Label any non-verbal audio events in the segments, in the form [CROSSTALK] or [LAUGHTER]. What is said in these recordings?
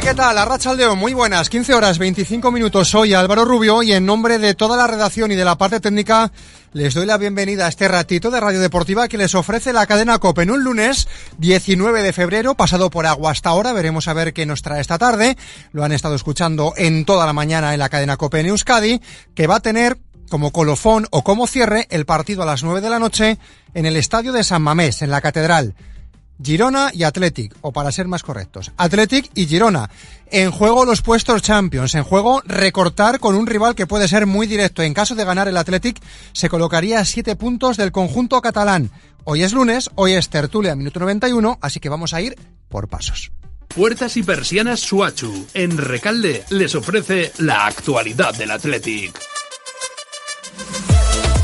¿Qué tal? Arrachaldeo, muy buenas. 15 horas 25 minutos. Soy Álvaro Rubio y en nombre de toda la redacción y de la parte técnica les doy la bienvenida a este ratito de Radio Deportiva que les ofrece la cadena COPE en un lunes 19 de febrero, pasado por agua hasta ahora. Veremos a ver qué nos trae esta tarde. Lo han estado escuchando en toda la mañana en la cadena COPE en Euskadi, que va a tener como colofón o como cierre el partido a las 9 de la noche en el estadio de San Mamés, en la Catedral. Girona y Athletic, o para ser más correctos, Athletic y Girona. En juego los puestos Champions, en juego recortar con un rival que puede ser muy directo. En caso de ganar el Athletic, se colocaría a siete puntos del conjunto catalán. Hoy es lunes, hoy es tertulia, minuto 91, así que vamos a ir por pasos. Puertas y persianas Suachu, en Recalde, les ofrece la actualidad del Athletic.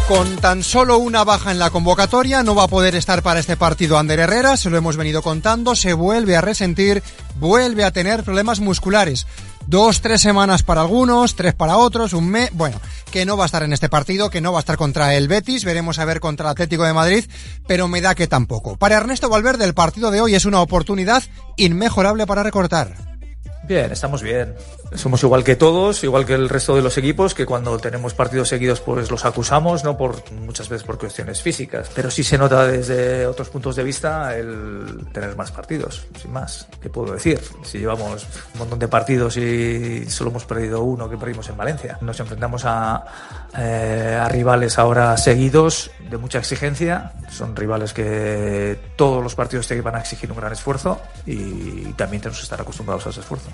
Con tan solo una baja en la convocatoria no va a poder estar para este partido Ander Herrera, se lo hemos venido contando, se vuelve a resentir, vuelve a tener problemas musculares. Dos, tres semanas para algunos, tres para otros, un mes, bueno, que no va a estar en este partido, que no va a estar contra el Betis, veremos a ver contra el Atlético de Madrid, pero me da que tampoco. Para Ernesto Valverde el partido de hoy es una oportunidad inmejorable para recortar. Bien, estamos bien. Somos igual que todos, igual que el resto de los equipos, que cuando tenemos partidos seguidos pues los acusamos, no por muchas veces por cuestiones físicas, pero sí se nota desde otros puntos de vista el tener más partidos, sin más. ¿Qué puedo decir? Si llevamos un montón de partidos y solo hemos perdido uno que perdimos en Valencia. Nos enfrentamos a, eh, a rivales ahora seguidos de mucha exigencia. Son rivales que todos los partidos te van a exigir un gran esfuerzo y también tenemos que estar acostumbrados a ese esfuerzo.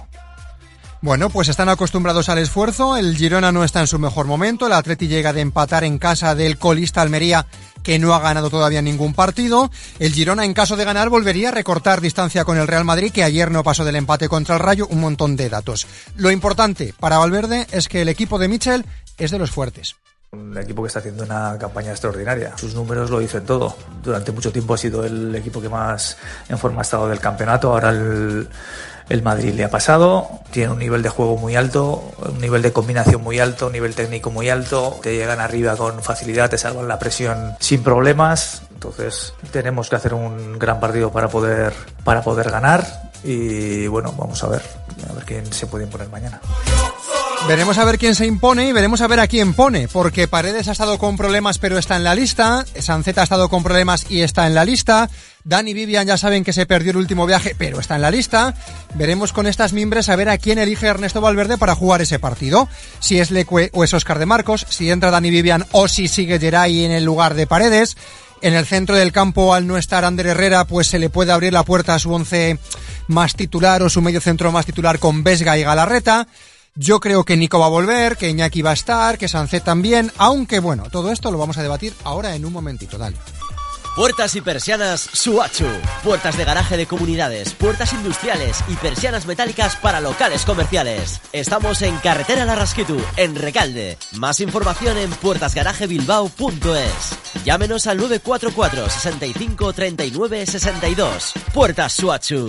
Bueno, pues están acostumbrados al esfuerzo. El Girona no está en su mejor momento. El Atleti llega de empatar en casa del colista Almería, que no ha ganado todavía ningún partido. El Girona, en caso de ganar, volvería a recortar distancia con el Real Madrid, que ayer no pasó del empate contra el Rayo. Un montón de datos. Lo importante para Valverde es que el equipo de Michel es de los fuertes. Un equipo que está haciendo una campaña extraordinaria. Sus números lo dicen todo. Durante mucho tiempo ha sido el equipo que más en forma ha estado del campeonato. Ahora el, el Madrid le ha pasado. Tiene un nivel de juego muy alto, un nivel de combinación muy alto, un nivel técnico muy alto. Te llegan arriba con facilidad, te salvan la presión sin problemas. Entonces tenemos que hacer un gran partido para poder, para poder ganar. Y bueno, vamos a ver, a ver quién se puede imponer mañana. Veremos a ver quién se impone y veremos a ver a quién pone, porque Paredes ha estado con problemas pero está en la lista, Sanceta ha estado con problemas y está en la lista, Dani Vivian ya saben que se perdió el último viaje pero está en la lista, veremos con estas mimbres a ver a quién elige Ernesto Valverde para jugar ese partido, si es Lecue o es Oscar de Marcos, si entra Dani Vivian o si sigue Geray en el lugar de Paredes, en el centro del campo, al no estar Ander Herrera, pues se le puede abrir la puerta a su once más titular o su medio centro más titular con Vesga y Galarreta. Yo creo que Nico va a volver, que Iñaki va a estar, que Sancet también, aunque bueno, todo esto lo vamos a debatir ahora en un momentito, dale. Puertas y persianas Suachu. Puertas de garaje de comunidades, puertas industriales y persianas metálicas para locales comerciales. Estamos en Carretera Larrasquitu, en Recalde. Más información en puertasgarajebilbao.es. Llámenos al 944 65 39 62. Puertas Suachu.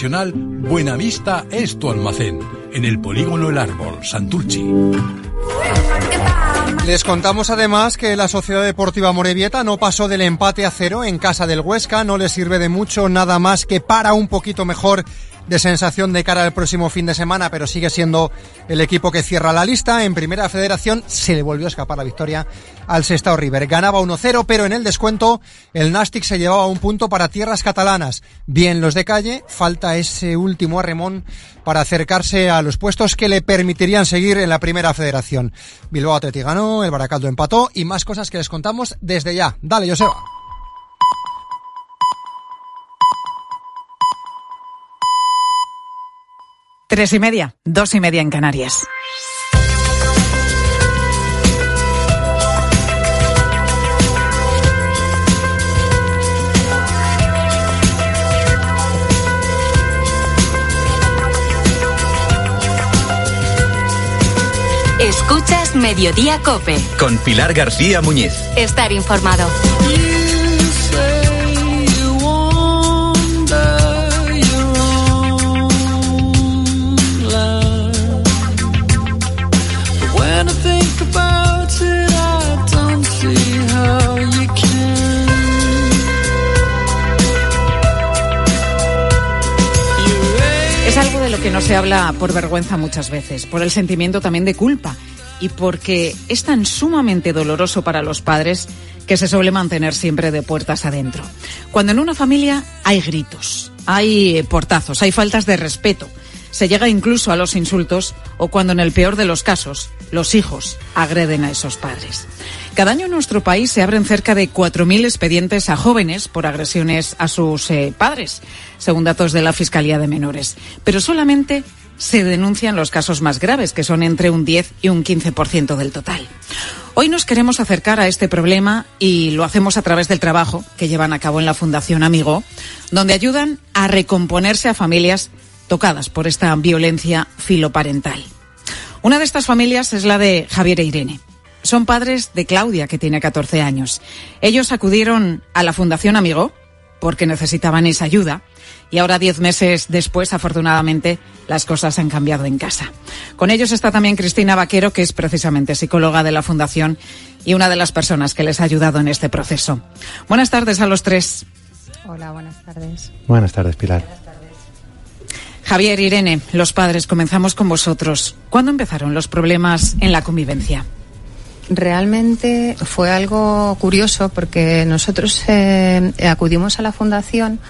Buenavista es tu almacén. En el polígono El Árbol, Santurchi. Les contamos además que la Sociedad Deportiva Morevieta no pasó del empate a cero en casa del Huesca, no le sirve de mucho nada más que para un poquito mejor de sensación de cara al próximo fin de semana, pero sigue siendo el equipo que cierra la lista. En primera federación se le volvió a escapar la victoria al Sestao River. Ganaba 1-0, pero en el descuento el Nastic se llevaba un punto para tierras catalanas. Bien los de calle, falta ese último arremón para acercarse a los puestos que le permitirían seguir en la primera federación. Bilbao Atleti ganó, el Baracaldo empató y más cosas que les contamos desde ya. Dale, Joseba. Tres y media, dos y media en Canarias. Escuchas Mediodía Cope. Con Pilar García Muñiz. Estar informado. Que no se habla por vergüenza muchas veces, por el sentimiento también de culpa y porque es tan sumamente doloroso para los padres que se suele mantener siempre de puertas adentro. Cuando en una familia hay gritos, hay portazos, hay faltas de respeto, se llega incluso a los insultos o cuando en el peor de los casos los hijos agreden a esos padres. Cada año en nuestro país se abren cerca de 4.000 expedientes a jóvenes por agresiones a sus eh, padres, según datos de la Fiscalía de Menores. Pero solamente se denuncian los casos más graves, que son entre un 10 y un 15% del total. Hoy nos queremos acercar a este problema y lo hacemos a través del trabajo que llevan a cabo en la Fundación Amigo, donde ayudan a recomponerse a familias tocadas por esta violencia filoparental. Una de estas familias es la de Javier e Irene. Son padres de Claudia, que tiene 14 años. Ellos acudieron a la Fundación Amigo porque necesitaban esa ayuda y ahora, diez meses después, afortunadamente, las cosas han cambiado en casa. Con ellos está también Cristina Vaquero, que es precisamente psicóloga de la Fundación y una de las personas que les ha ayudado en este proceso. Buenas tardes a los tres. Hola, buenas tardes. Buenas tardes, Pilar. Javier, Irene, los padres, comenzamos con vosotros. ¿Cuándo empezaron los problemas en la convivencia? Realmente fue algo curioso porque nosotros eh, acudimos a la fundación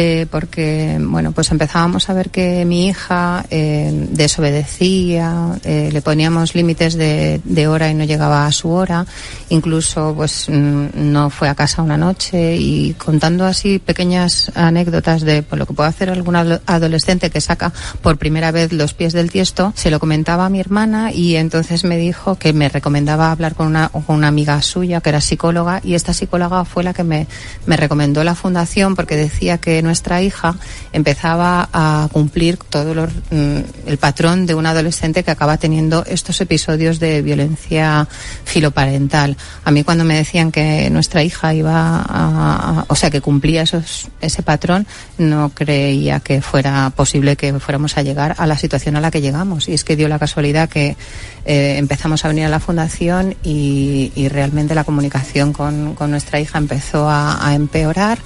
eh, porque bueno pues empezábamos a ver que mi hija eh, desobedecía eh, le poníamos límites de, hora y no llegaba a su hora. Incluso pues mm, no fue a casa una noche y contando así pequeñas anécdotas de lo que puede hacer algún adolescente que saca por primera vez los pies del tiesto se lo comentaba a mi hermana y entonces me dijo que me recomendaba hablar con una, con una amiga suya que era psicóloga y esta psicóloga fue la que me, me recomendó la fundación porque decía que nuestra hija empezaba a cumplir todo lo, mm, el patrón de un adolescente que acaba teniendo estos episodios de violencia filoparental. A mí cuando me decían que nuestra hija iba a, o sea, que cumplía esos, ese patrón, no creía que fuera posible que fuéramos a llegar a la situación a la que llegamos. Y es que dio la casualidad que eh, empezamos a venir a la fundación y, realmente la comunicación con, con, nuestra hija empezó a empeorar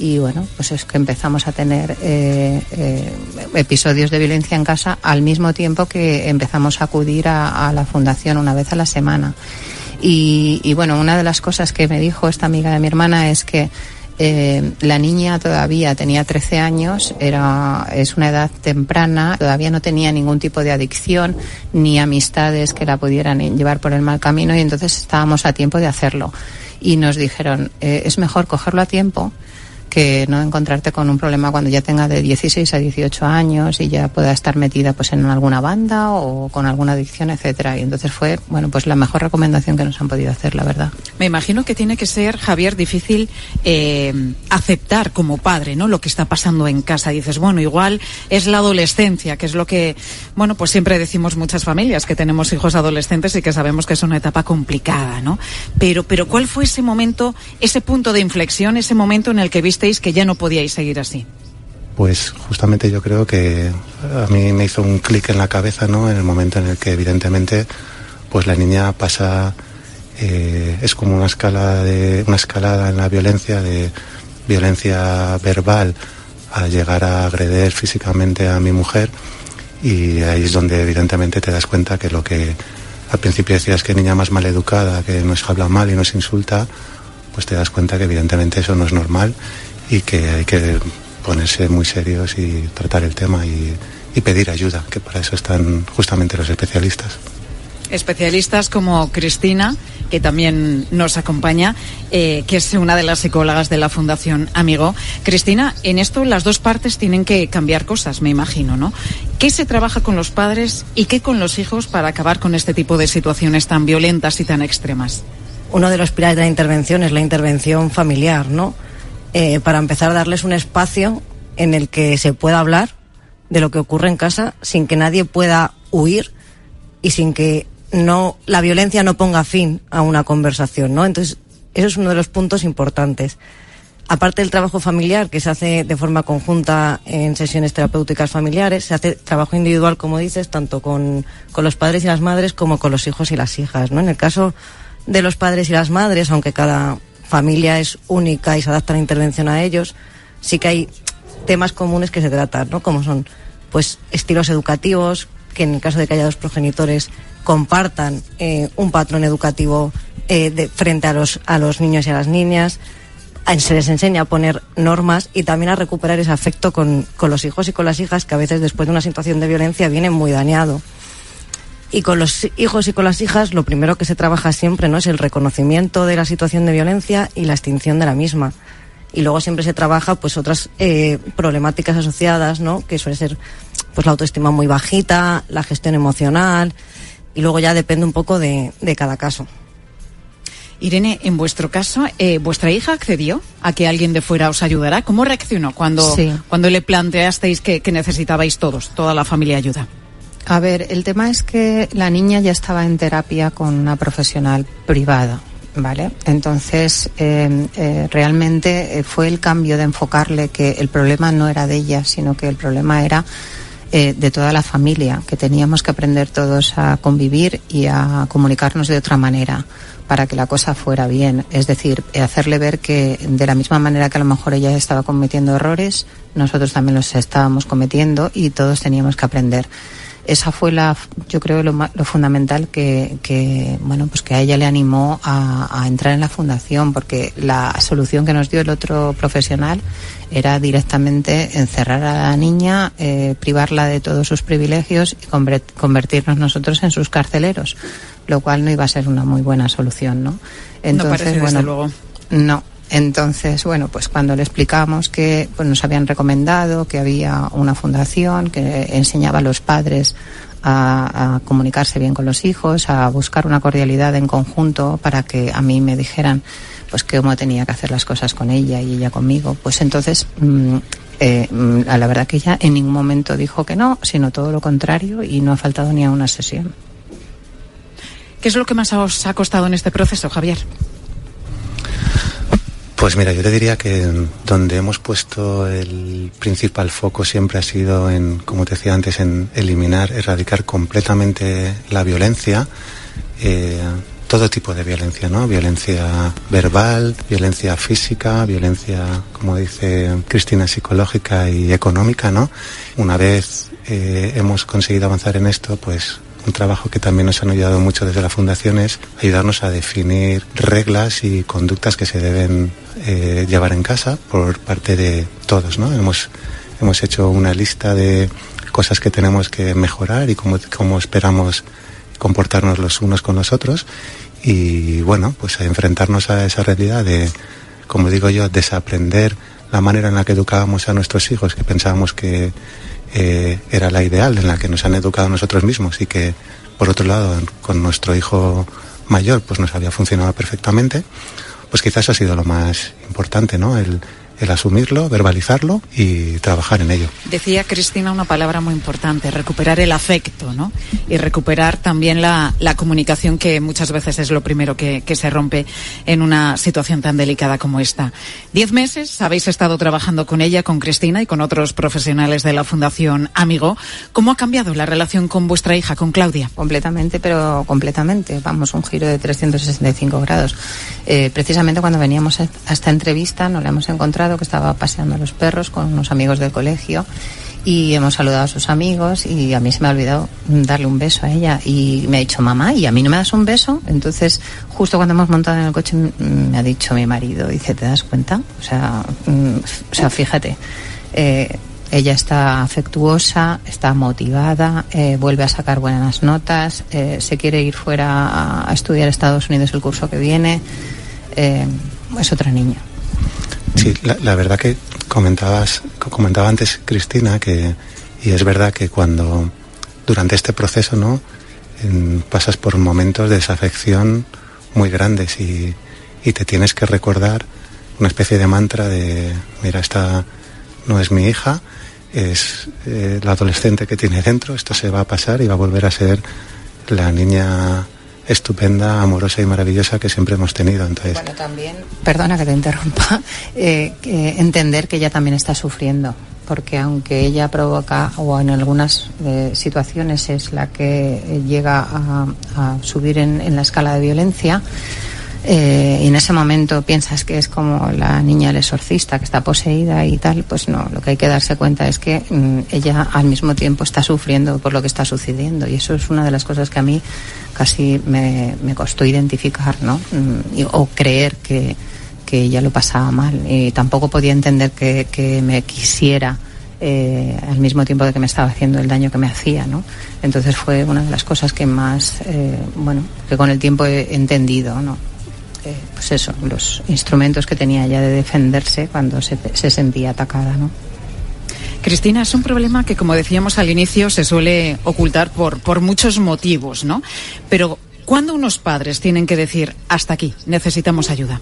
y bueno, pues es que empezamos a tener eh, eh, episodios de violencia en casa al mismo tiempo que empezamos a acudir a, la fundación una vez a la semana. Y, y, bueno, una de las cosas que me dijo esta amiga de mi hermana es que eh, la niña todavía tenía 13 años, era, es una edad temprana, todavía no tenía ningún tipo de adicción ni amistades que la pudieran llevar por el mal camino y entonces estábamos a tiempo de hacerlo. Y nos dijeron, eh, es mejor cogerlo a tiempo que no encontrarte con un problema cuando ya tenga de 16 a 18 años y ya pueda estar metida pues en alguna banda o con alguna adicción, etcétera. Y entonces fue, bueno, pues la mejor recomendación que nos han podido hacer, la verdad. Me imagino que tiene que ser, Javier, difícil eh, aceptar como padre, ¿no? Lo que está pasando en casa. Dices, bueno, igual es la adolescencia, que es lo que, bueno, pues siempre decimos muchas familias que tenemos hijos adolescentes y que sabemos que es una etapa complicada, ¿no? Pero, pero ¿cuál fue ese momento, ese punto de inflexión, ese momento en el que viste que ya no podíais seguir así? Pues justamente yo creo que a mí me hizo un clic en la cabeza, ¿no? En el momento en el que evidentemente, pues la niña pasa, eh, es como una escala de, una escalada en la violencia, de violencia verbal a llegar a agredir físicamente a mi mujer y ahí es donde evidentemente te das cuenta que lo que al principio decías que niña más mal educada, que nos habla mal y nos insulta, pues te das cuenta que evidentemente eso no es normal y que hay que ponerse muy serios y tratar el tema y, y pedir ayuda, que para eso están justamente los especialistas especialistas como Cristina, que también nos acompaña, eh, que es una de las psicólogas de la Fundación Amigo. Cristina, en esto las dos partes tienen que cambiar cosas, me imagino, ¿no? ¿Qué se trabaja con los padres y qué con los hijos para acabar con este tipo de situaciones tan violentas y tan extremas? Uno de los pilares de la intervención es la intervención familiar, ¿no? Eh, para empezar a darles un espacio en el que se pueda hablar de lo que ocurre en casa sin que nadie pueda huir y sin que no la violencia no ponga fin a una conversación, ¿no? Entonces, eso es uno de los puntos importantes. Aparte del trabajo familiar, que se hace de forma conjunta en sesiones terapéuticas familiares, se hace trabajo individual, como dices, tanto con, con los padres y las madres como con los hijos y las hijas, ¿no? En el caso de los padres y las madres, aunque cada familia es única y se adapta la intervención a ellos, sí que hay temas comunes que se tratan, ¿no? Como son, pues, estilos educativos, que en el caso de que haya dos progenitores compartan eh, un patrón educativo eh, de, frente a los, a los niños y a las niñas. Se les enseña a poner normas y también a recuperar ese afecto con, con los hijos y con las hijas que a veces después de una situación de violencia viene muy dañado. Y con los hijos y con las hijas lo primero que se trabaja siempre no es el reconocimiento de la situación de violencia y la extinción de la misma. Y luego siempre se trabaja pues otras eh, problemáticas asociadas, ¿no? Que suele ser pues la autoestima muy bajita, la gestión emocional, y luego ya depende un poco de, cada caso. Irene, en vuestro caso, eh, ¿vuestra hija accedió a que alguien de fuera os ayudara? ¿Cómo reaccionó cuando, cuando le planteasteis que, que, necesitabais todos, toda la familia ayuda? A ver, el tema es que la niña ya estaba en terapia con una profesional privada, ¿vale? Entonces, eh, eh, realmente fue el cambio de enfocarle que el problema no era de ella, sino que el problema era eh, de toda la familia, que teníamos que aprender todos a convivir y a comunicarnos de otra manera para que la cosa fuera bien. Es decir, hacerle ver que de la misma manera que a lo mejor ella estaba cometiendo errores, nosotros también los estábamos cometiendo y todos teníamos que aprender esa fue la, yo creo lo, lo fundamental que, que, bueno, pues que a ella le animó a, a, entrar en la fundación, porque la solución que nos dio el otro profesional era directamente encerrar a la niña, eh, privarla de todos sus privilegios y convertirnos nosotros en sus carceleros, lo cual no iba a ser una muy buena solución, ¿no? Entonces, no bueno, luego. No, entonces, bueno, pues cuando le explicamos que pues, nos habían recomendado que había una fundación que enseñaba a los padres a, comunicarse bien con los hijos, a buscar una cordialidad en conjunto para que a mí me dijeran pues cómo tenía que hacer las cosas con ella y ella conmigo, pues entonces mmm, eh, a la verdad que ella en ningún momento dijo que no, sino todo lo contrario y no ha faltado ni a una sesión. ¿Qué es lo que más os ha costado en este proceso, Javier? Pues mira, yo te diría que donde hemos puesto el principal foco siempre ha sido en, como te decía antes, en eliminar, erradicar completamente la violencia, eh, todo tipo de violencia, ¿no? Violencia verbal, violencia física, violencia, como dice Cristina, psicológica y económica, ¿no? Una vez eh, hemos conseguido avanzar en esto, pues un trabajo que también nos han ayudado mucho desde la Fundación es ayudarnos a definir reglas y conductas que se deben eh, llevar en casa por parte de todos. ¿no? Hemos, hemos hecho una lista de cosas que tenemos que mejorar y cómo, cómo esperamos comportarnos los unos con los otros y bueno, pues a enfrentarnos a esa realidad de, como digo yo, desaprender la manera en la que educábamos a nuestros hijos, que pensábamos que eh, era la ideal en la que nos han educado nosotros mismos y que, por otro lado, con nuestro hijo mayor, pues nos había funcionado perfectamente, pues quizás ha sido lo más importante, ¿no? El, el asumirlo, verbalizarlo y trabajar en ello. Decía Cristina una palabra muy importante, recuperar el afecto, ¿no? Y recuperar también la, la comunicación que muchas veces es lo primero que, que, se rompe en una situación tan delicada como esta. Diez meses habéis estado trabajando con ella, con Cristina y con otros profesionales de la Fundación Amigo. ¿Cómo ha cambiado la relación con vuestra hija, con Claudia? Completamente, pero completamente. Vamos, un giro de 365 grados. Eh, precisamente cuando veníamos a esta entrevista nos la hemos encontrado que estaba paseando los perros con unos amigos del colegio y hemos saludado a sus amigos y a mí se me ha olvidado darle un beso a ella y me ha dicho mamá y a mí no me das un beso entonces justo cuando hemos montado en el coche me ha dicho mi marido dice te das cuenta o sea mm, o sea fíjate eh, ella está afectuosa, está motivada, eh, vuelve a sacar buenas notas, eh, se quiere ir fuera a, estudiar Estados Unidos el curso que viene. Eh, es otra niña. Sí, la, verdad que comentabas, comentaba antes Cristina que y es verdad que cuando durante este proceso, ¿no? pasas por momentos de desafección muy grandes y, te tienes que recordar una especie de mantra de mira esta no es mi hija es eh, la adolescente que tiene dentro, esto se va a pasar y va a volver a ser la niña estupenda, amorosa y maravillosa que siempre hemos tenido. Entonces, bueno, también, perdona que te interrumpa, [LAUGHS] eh, entender que ella también está sufriendo, porque aunque ella provoca, o en algunas eh, situaciones es la que llega a, subir en, la escala de violencia, eh, y en ese momento piensas que es como la niña el exorcista que está poseída y tal, pues no, lo que hay que darse cuenta es que mm, ella al mismo tiempo está sufriendo por lo que está sucediendo y eso es una de las cosas que a mí casi me, costó identificar, ¿no? Mm, o creer que, que, ella lo pasaba mal y tampoco podía entender que, me quisiera. Eh, al mismo tiempo de que me estaba haciendo el daño que me hacía, ¿no? Entonces fue una de las cosas que más, eh, bueno, que con el tiempo he entendido, ¿no? Eh, pues eso, los instrumentos que tenía ya de defenderse cuando se, sentía atacada, ¿no? Cristina, es un problema que, como decíamos al inicio, se suele ocultar por, por muchos motivos, ¿no? Pero, ¿cuándo unos padres tienen que decir, hasta aquí, necesitamos ayuda?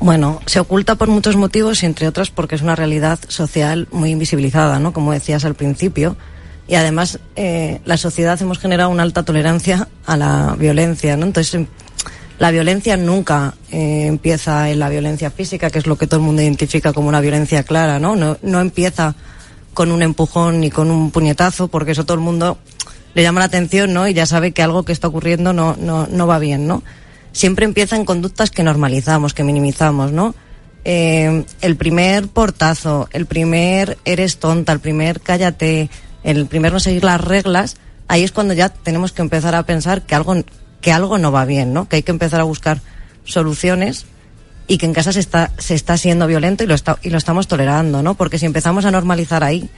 Bueno, se oculta por muchos motivos, entre otros porque es una realidad social muy invisibilizada, ¿no? Como decías al principio. Y además, eh, la sociedad hemos generado una alta tolerancia a la violencia, ¿no? Entonces, la violencia nunca eh, empieza en la violencia física, que es lo que todo el mundo identifica como una violencia clara, ¿no? No, empieza con un empujón ni con un puñetazo, porque eso todo el mundo le llama la atención, ¿no? Y ya sabe que algo que está ocurriendo no, no, no va bien, ¿no? Siempre empieza en conductas que normalizamos, que minimizamos, ¿no? Eh, el primer portazo, el primer eres tonta, el primer cállate, el primer no seguir las reglas, ahí es cuando ya tenemos que empezar a pensar que algo que algo no va bien, ¿no? Que hay que empezar a buscar soluciones y que en casa se está, se está siendo violento y lo, está, y lo estamos tolerando, ¿no? Porque si empezamos a normalizar ahí,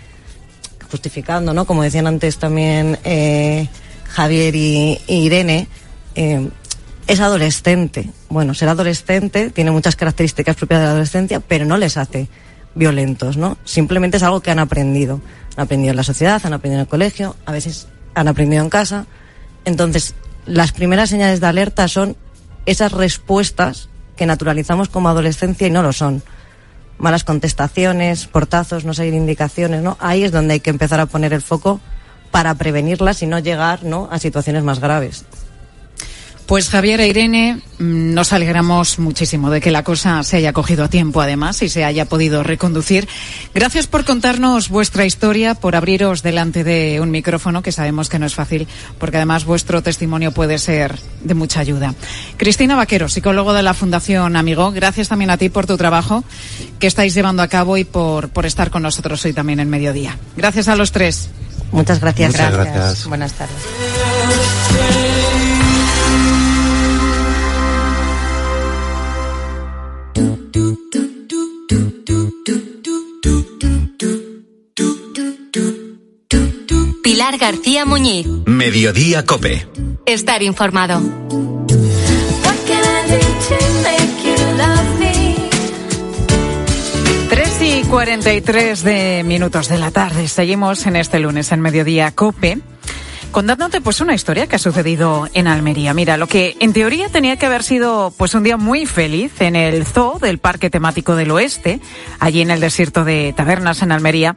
justificando, ¿no? Como decían antes también eh, Javier y, Irene, eh, es adolescente. Bueno, ser adolescente tiene muchas características propias de la adolescencia, pero no les hace violentos, ¿no? Simplemente es algo que han aprendido. Han aprendido en la sociedad, han aprendido en el colegio, a veces han aprendido en casa. Entonces, las primeras señales de alerta son esas respuestas que naturalizamos como adolescencia y no lo son. Malas contestaciones, portazos, no seguir indicaciones, ¿no? Ahí es donde hay que empezar a poner el foco para prevenirlas y no llegar, ¿no? a situaciones más graves. Pues Javier e Irene, mm, nos alegramos muchísimo de que la cosa se haya cogido a tiempo además y se haya podido reconducir. Gracias por contarnos vuestra historia, por abriros delante de un micrófono, que sabemos que no es fácil, porque además vuestro testimonio puede ser de mucha ayuda. Cristina Vaquero, psicólogo de la Fundación Amigo, gracias también a ti por tu trabajo que estáis llevando a cabo y por, por estar con nosotros hoy también en mediodía. Gracias a los tres. Muchas gracias. gracias. Buenas tardes. Pilar García Muñiz. Mediodía Cope. Estar informado. Tres y 43 de minutos de la tarde. Seguimos en este lunes en Mediodía Cope contándote pues una historia que ha sucedido en Almería. Mira, lo que en teoría tenía que haber sido pues un día muy feliz en el zoo del Parque Temático del Oeste, allí en el desierto de Tabernas en Almería,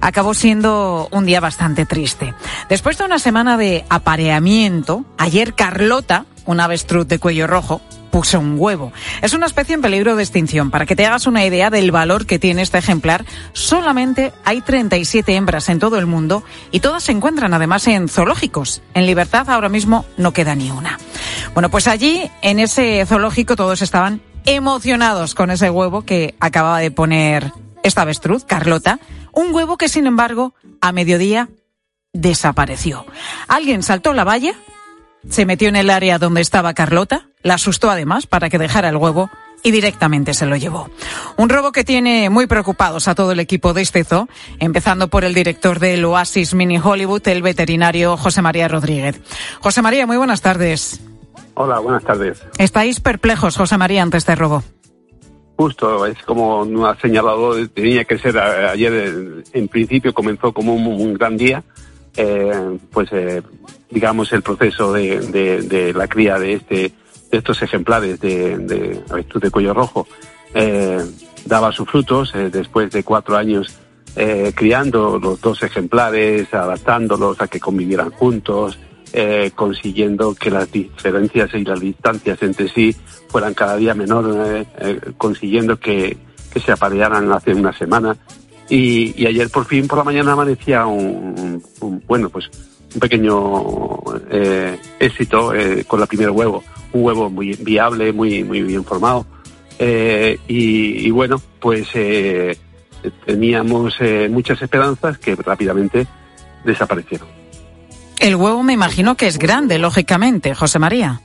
acabó siendo un día bastante triste. Después de una semana de apareamiento, ayer Carlota, una avestruz de cuello rojo, puso un huevo. Es una especie en peligro de extinción. Para que te hagas una idea del valor que tiene este ejemplar, solamente hay 37 hembras en todo el mundo y todas se encuentran además en zoológicos. En libertad ahora mismo no queda ni una. Bueno, pues allí, en ese zoológico, todos estaban emocionados con ese huevo que acababa de poner esta avestruz, Carlota, un huevo que sin embargo a mediodía desapareció. Alguien saltó la valla, se metió en el área donde estaba Carlota, la asustó además para que dejara el huevo y directamente se lo llevó. Un robo que tiene muy preocupados a todo el equipo de este zoo, empezando por el director del Oasis Mini Hollywood, el veterinario José María Rodríguez. José María, muy buenas tardes. Hola, buenas tardes. ¿Estáis perplejos, José María, ante este robo? Justo, es como no ha señalado, tenía que ser ayer, en principio comenzó como un, gran día, eh, pues eh, digamos el proceso de, de la cría de este estos ejemplares de, de de cuello rojo. Eh, daba sus frutos eh, después de cuatro años eh, criando los dos ejemplares, adaptándolos a que convivieran juntos, eh, consiguiendo que las diferencias y las distancias entre sí fueran cada día menor, consiguiendo que, que, se aparearan hace una semana. Y, y, ayer por fin por la mañana amanecía un, bueno, pues un pequeño éxito con la primera huevo un huevo muy viable, muy, muy bien formado. Eh, y, bueno, pues eh, teníamos eh, muchas esperanzas que rápidamente desaparecieron. El huevo me imagino que es grande, lógicamente, José María.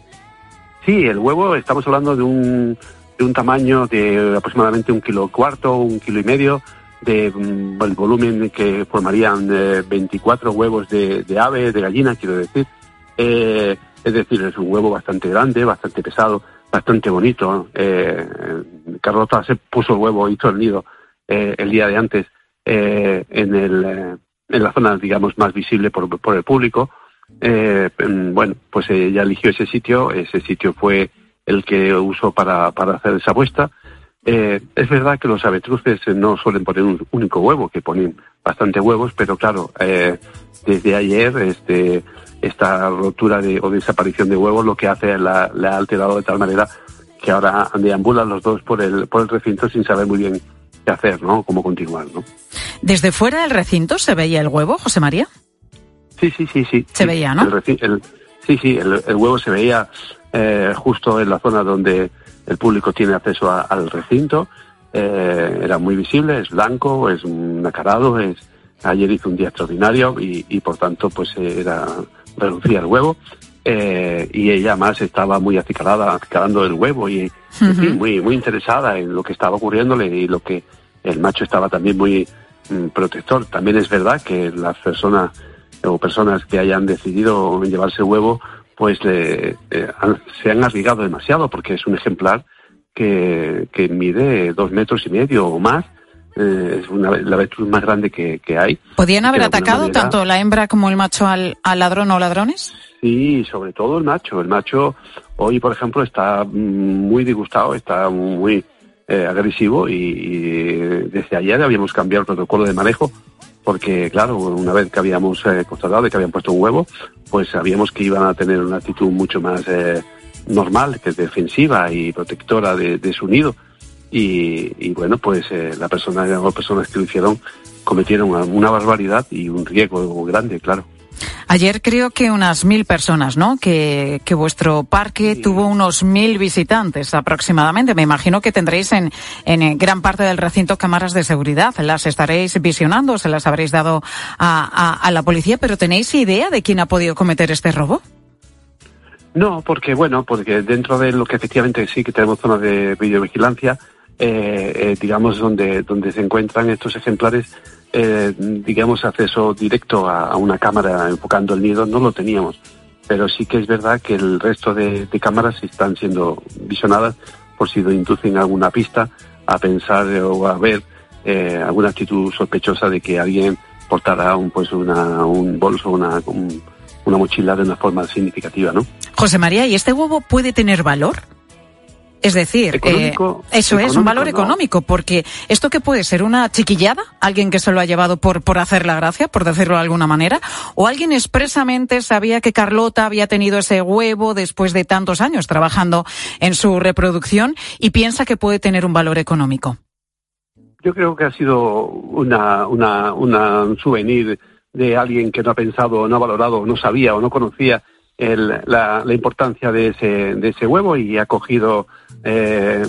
Sí, el huevo, estamos hablando de un, de un tamaño de aproximadamente un kilo cuarto, un kilo y medio, de mm, volumen que formarían 24 huevos de, ave, de gallina, quiero decir. Eh, es decir, es un huevo bastante grande, bastante pesado, bastante bonito. Eh, Carlota se puso el huevo, hizo el nido eh, el día de antes eh, en, el, eh, en la zona, digamos, más visible por, por el público. Eh, bueno, pues ella eligió ese sitio, ese sitio fue el que usó para, para hacer esa puesta. Eh, es verdad que los avestruces no suelen poner un único huevo, que ponen bastante huevos, pero claro, eh, desde ayer este, esta rotura de, o desaparición de huevos lo que hace la, le ha alterado de tal manera que ahora deambulan los dos por el, por el recinto sin saber muy bien qué hacer, ¿no? Cómo continuar, ¿no? ¿Desde fuera del recinto se veía el huevo, José María? Sí, sí, sí, sí. Se veía, ¿no? El, sí, sí, el, el, huevo se veía eh, justo en la zona donde el público tiene acceso a, al recinto. Eh, era muy visible, es blanco, es un acarado, es, ayer hizo un día extraordinario y, y por tanto pues era reducía el huevo eh, y ella más estaba muy acicalada, acicalando el huevo y, muy, muy interesada en lo que estaba ocurriéndole y lo que el macho estaba también muy mm, protector. También es verdad que las personas o personas que hayan decidido llevarse huevo pues le, eh, se han arriesgado demasiado porque es un ejemplar que, que mide dos metros y medio o más eh, es una, la avestruz más grande que, que hay. ¿Podían haber atacado tanto la hembra como el macho al, al, ladrón o ladrones? Sí, sobre todo el macho. El macho hoy, por ejemplo, está muy disgustado, está muy eh, agresivo y, y, desde ayer habíamos cambiado el protocolo de manejo porque, claro, una vez que habíamos eh, constatado de que habían puesto un huevo, pues sabíamos que iban a tener una actitud mucho más eh, normal, que defensiva y protectora de, de su nido y, y bueno, pues eh, la persona, las personas que lo hicieron cometieron una, una barbaridad y un riesgo grande, claro. Ayer creo que unas mil personas, ¿no? Que, que vuestro parque sí. tuvo unos mil visitantes aproximadamente. Me imagino que tendréis en, en gran parte del recinto cámaras de seguridad. Las estaréis visionando, se las habréis dado a, a, a la policía, pero ¿tenéis idea de quién ha podido cometer este robo? No, porque bueno, porque dentro de lo que efectivamente sí que tenemos zonas de videovigilancia, eh, eh, digamos, donde, donde se encuentran estos ejemplares, eh, digamos, acceso directo a, una cámara enfocando el nido, no lo teníamos. Pero sí que es verdad que el resto de, cámaras están siendo visionadas por si inducen alguna pista a pensar o a ver eh, alguna actitud sospechosa de que alguien portara un, pues una, un bolso, una, un, una mochila de una forma significativa, ¿no? José María, ¿y este huevo puede tener valor? Es decir, eh, eso es un valor no. económico, porque esto que puede ser una chiquillada, alguien que se lo ha llevado por, por hacer la gracia, por decirlo de alguna manera, o alguien expresamente sabía que Carlota había tenido ese huevo después de tantos años trabajando en su reproducción y piensa que puede tener un valor económico. Yo creo que ha sido una, una, una un souvenir de alguien que no ha pensado, no ha valorado, no sabía o no conocía la, importancia de ese, de ese huevo y ha cogido, eh,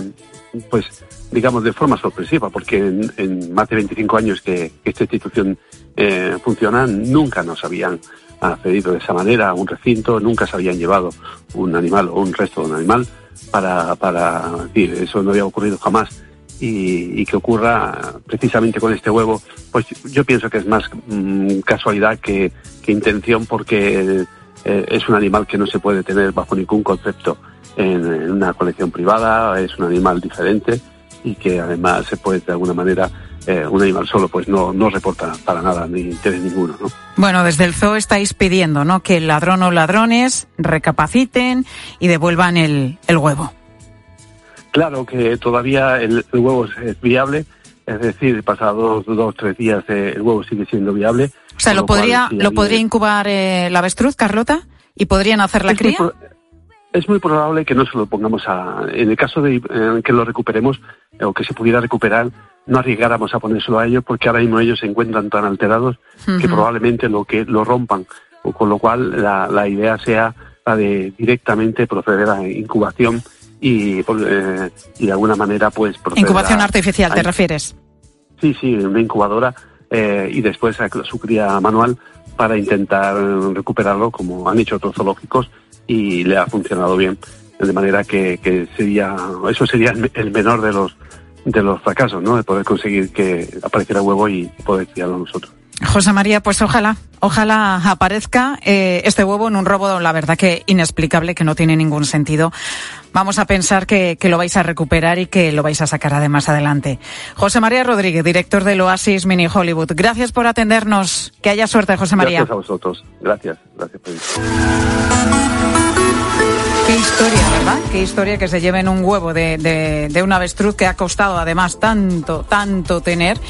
pues, digamos, de forma sorpresiva, porque en, más de 25 años que, esta institución eh, funciona, nunca nos habían accedido de esa manera a un recinto, nunca se habían llevado un animal o un resto de un animal para, para decir, eso no había ocurrido jamás. Y, que ocurra precisamente con este huevo, pues yo pienso que es más mm, casualidad que, intención porque eh, es un animal que no se puede tener bajo ningún concepto en, una colección privada, es un animal diferente y que además se puede de alguna manera eh, un animal solo pues no, no reporta para nada ni interés ninguno. ¿no? Bueno, desde el zoo estáis pidiendo ¿no? que el ladrón o ladrones recapaciten y devuelvan el, el huevo. Claro que todavía el, huevo es, viable, es decir, pasados dos o tres días eh, el huevo sigue siendo viable. O sea, ¿lo podría, ¿lo podría incubar eh, la avestruz, Carlota? ¿Y podrían hacer la cría? es muy probable que no se lo pongamos a... En el caso de que lo recuperemos o que se pudiera recuperar, no arriesgáramos a ponérselo a ellos porque ahora mismo ellos se encuentran tan alterados que probablemente lo que lo rompan. Con lo cual la, la idea sea la de directamente proceder a incubación y, eh, y de alguna manera pues proceder Incubación artificial, ¿te refieres? Sí, sí, una incubadora eh, y después a su cría manual para intentar recuperarlo como han hecho otros zoológicos y le ha funcionado bien. De manera que, sería, eso sería el menor de los de los fracasos, ¿no? De poder conseguir que apareciera huevo y poder criarlo nosotros. José María, pues ojalá, ojalá aparezca eh, este huevo en un robo, la verdad que inexplicable, que no tiene ningún sentido. Vamos a pensar que, lo vais a recuperar y que lo vais a sacar además adelante. José María Rodríguez, director del Oasis Mini Hollywood. Gracias por atendernos. Que haya suerte, José María. Gracias a vosotros. Gracias. Gracias Qué historia, ¿verdad? Qué historia que se lleven un huevo de, de, de, un avestruz que ha costado además tanto, tanto tener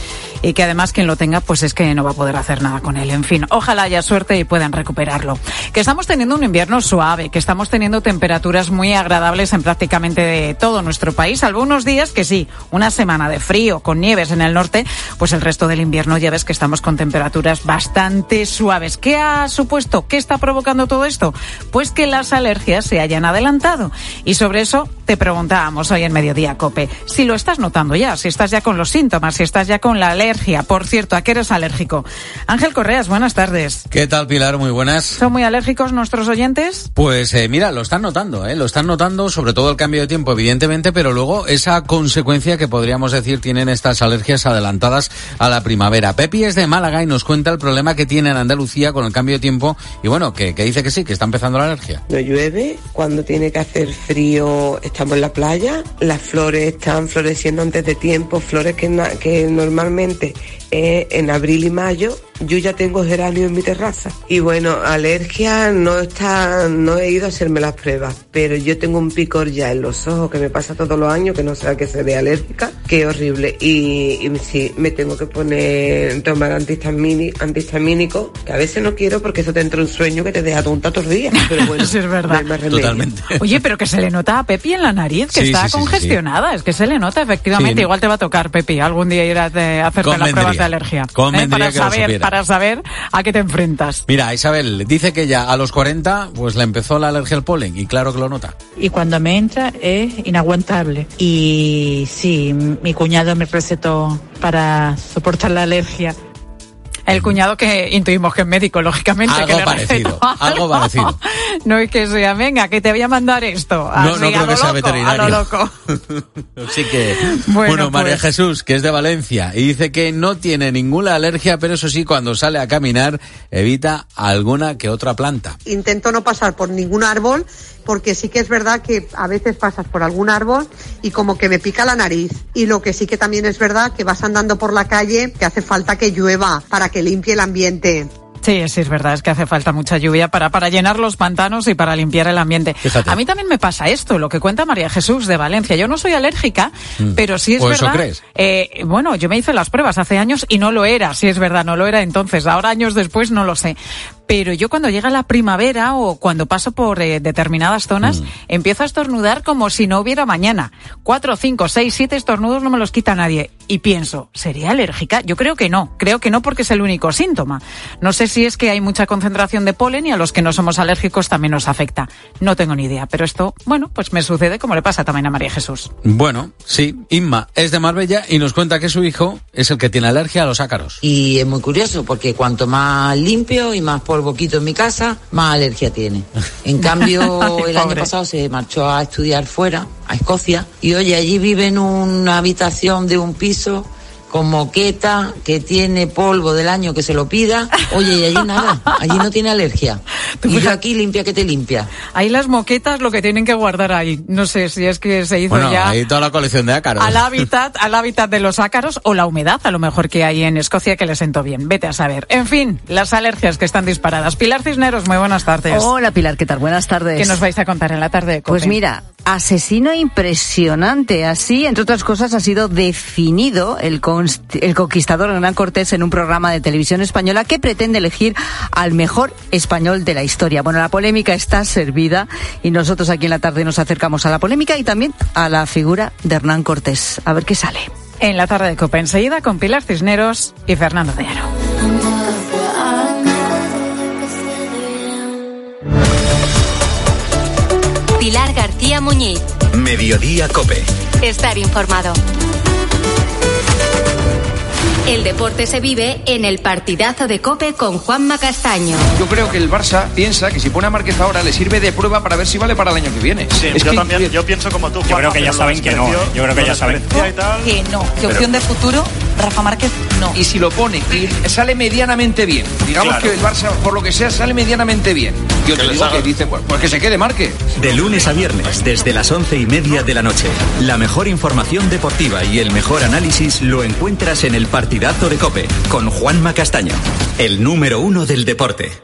y que además quien lo tenga pues es que no va a poder hacer nada con él. En fin, ojalá haya suerte y puedan recuperarlo. Que estamos teniendo un invierno suave, que estamos teniendo temperaturas muy agradables en prácticamente de todo nuestro país, salvo unos días que sí, una semana de frío con nieves en el norte, pues el resto del invierno ya ves que estamos con temperaturas bastante suaves. ¿Qué ha supuesto? ¿Qué está provocando todo esto? Pues que las alergias se hayan adelantado. Y sobre eso te preguntábamos hoy en Mediodía Cope, si lo estás notando ya, si estás ya con los síntomas, si estás ya con la alergia. Por cierto, ¿a qué eres alérgico? Ángel Correas, buenas tardes. ¿Qué tal, Pilar? Muy buenas. ¿Son muy alérgicos nuestros oyentes? Pues eh, mira, lo están notando, ¿eh? lo están notando, sobre todo el cambio de tiempo, evidentemente, pero luego esa consecuencia que podríamos decir tienen estas alergias adelantadas a la primavera. Pepi es de Málaga y nos cuenta el problema que tiene en Andalucía con el cambio de tiempo y bueno, que, que dice que sí, que está empezando la alergia. No llueve, cuando tiene que hacer frío estamos en la playa, las flores están floreciendo antes de tiempo, flores que, que normalmente eh, en abril y mayo yo ya tengo geranio en mi terraza. Y bueno, alergia no está, no he ido a hacerme las pruebas, pero yo tengo un picor ya en los ojos que me pasa todos los años, que no sé a qué se ve alérgica, que horrible. Y, y sí, me tengo que poner, tomar antihistamínico, que a veces no quiero porque eso te entra un sueño que te deja tonta todos los días. Pero [LAUGHS] bueno, es verdad. Totalmente. [LAUGHS] Oye, pero que se le nota a Pepi en la nariz, que está congestionada, es que se le nota efectivamente. Igual te va a tocar, Pepi, algún día ir a hacerte las pruebas de alergia. ¿eh? Para saber para saber a qué te enfrentas. Mira, Isabel dice que ya a los 40 pues le empezó la alergia al polen y claro que lo nota. Y cuando me entra es inaguantable. Y sí, mi cuñado me recetó para soportar la alergia el cuñado que intuimos que es médico, lógicamente. Algo parecido, algo parecido. [LAUGHS] No es que sea, venga, que te voy a mandar esto. no, no creo que sea veterinario. A lo loco. [LAUGHS] Así que, bueno, María pues. Jesús, que es de Valencia, y dice que no tiene ninguna alergia, pero eso sí, cuando sale a caminar, evita alguna que otra planta. Intento no pasar por ningún árbol porque sí que es verdad que a veces pasas por algún árbol y como que me pica la nariz. Y lo que sí que también es verdad que vas andando por la calle que hace falta que llueva para que limpie el ambiente. Sí, sí, es verdad, es que hace falta mucha lluvia para, para llenar los pantanos y para limpiar el ambiente. A mí también me pasa esto, lo que cuenta María Jesús de Valencia. Yo no soy alérgica, mm. pero sí es ¿O verdad. Eso crees? Eh, bueno, yo me hice las pruebas hace años y no lo era, sí es verdad, no lo era entonces. Ahora, años después, no lo sé. Pero yo cuando llega la primavera o cuando paso por eh, determinadas zonas, Mm. empiezo a estornudar como si no hubiera mañana. Cuatro, cinco, seis, siete estornudos no me los quita nadie. Y pienso, ¿sería alérgica? Yo creo que no. Creo que no porque es el único síntoma. No sé si es que hay mucha concentración de polen y a los que no somos alérgicos también nos afecta. No tengo ni idea, pero esto, bueno, pues me sucede como le pasa también a María Jesús. Bueno, sí, Inma es de Marbella y nos cuenta que su hijo es el que tiene alergia a los ácaros. Y es muy curioso porque cuanto más limpio y más polvo quito en mi casa, más alergia tiene. En cambio, [LAUGHS] el año pasado se marchó a estudiar fuera, a Escocia, y oye, allí vive en una habitación de un piso con moqueta, que tiene polvo del año que se lo pida. Oye, y allí nada, allí no tiene alergia. [LAUGHS] Y yo aquí limpia que te limpia. Ahí las moquetas lo que tienen que guardar ahí. No sé si es que se hizo Bueno, ya hay toda la colección de ácaros. al hábitat, al hábitat de los ácaros o la humedad, a lo mejor que hay en Escocia que le sentó bien. Vete a saber. En fin, las alergias que están disparadas. Pilar Cisneros, muy buenas tardes. Hola Pilar, ¿qué tal? Buenas tardes. ¿Qué nos vais a contar en la tarde de COPE? Pues mira, asesino impresionante. Así, entre otras cosas, ha sido definido el, el conquistador Hernán Cortés en un programa de televisión española que pretende elegir al mejor español de la historia. Bueno, la polémica está servida y nosotros aquí en la tarde nos acercamos a la polémica y también a la figura de Hernán Cortés. A ver qué sale. En la tarde de COPE enseguida con Pilar Cisneros y Fernando de Aro. García Muñiz. Mediodía Cope. Estar informado. El deporte se vive en el partidazo de Cope con Juanma Castaño. Yo creo que el Barça piensa que si pone a Márquez ahora le sirve de prueba para ver si vale para el año que viene. Sí, Es yo que- también, yo pienso como tú. Yo creo que ya Juanma, saben que no. Yo creo que ya saben. Que no, que Pero- opción de futuro, Rafa Márquez no. Y si lo pone y sale medianamente bien, digamos Claro. que el Barça, por lo que sea, sale medianamente bien. Yo te digo que dice, pues, pues que se quede Márquez. De lunes a viernes, desde las once y media de la noche. La mejor información deportiva y el mejor análisis lo encuentras en el partidazo de Cope con Juanma Castaño, el número uno del deporte.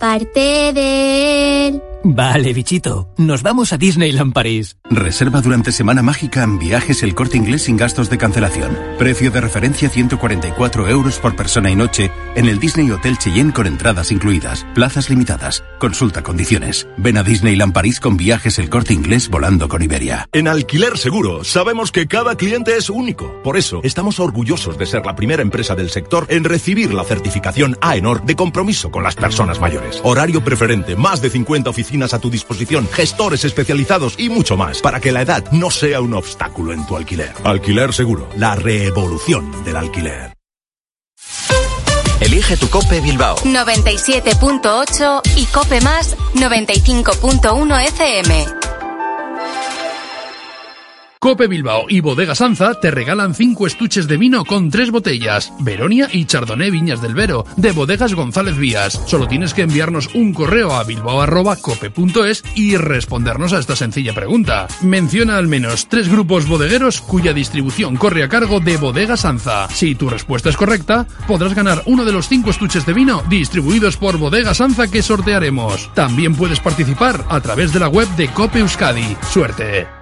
parte de él. Vale, bichito. Nos vamos a Disneyland París. Reserva durante Semana Mágica en viajes el corte inglés sin gastos de cancelación. Precio de referencia 144 euros por persona y noche en el Disney Hotel Cheyenne con entradas incluidas. Plazas limitadas. Consulta condiciones. Ven a Disneyland París con viajes el corte inglés volando con Iberia. En Alquiler Seguro sabemos que cada cliente es único. Por eso estamos orgullosos de ser la primera empresa del sector en recibir la certificación AENOR de compromiso con las personas mayores. Horario preferente, más de 50 oficinas a tu disposición, gestores especializados y mucho más para que la edad no sea un obstáculo en tu alquiler. Alquiler Seguro, la revolución del alquiler. Elige tu Cope Bilbao. 97.8 y Cope Más 95.1 FM. Cope Bilbao y Bodega Sanza te regalan 5 estuches de vino con 3 botellas. Veronia y Chardonnay Viñas del Vero, de Bodegas González Vías. Solo tienes que enviarnos un correo a bilbao.cope.es y respondernos a esta sencilla pregunta. Menciona al menos 3 grupos bodegueros cuya distribución corre a cargo de Bodega Sanza. Si tu respuesta es correcta, podrás ganar uno de los 5 estuches de vino distribuidos por Bodega Sanza que sortearemos. También puedes participar a través de la web de Cope Euskadi. Suerte.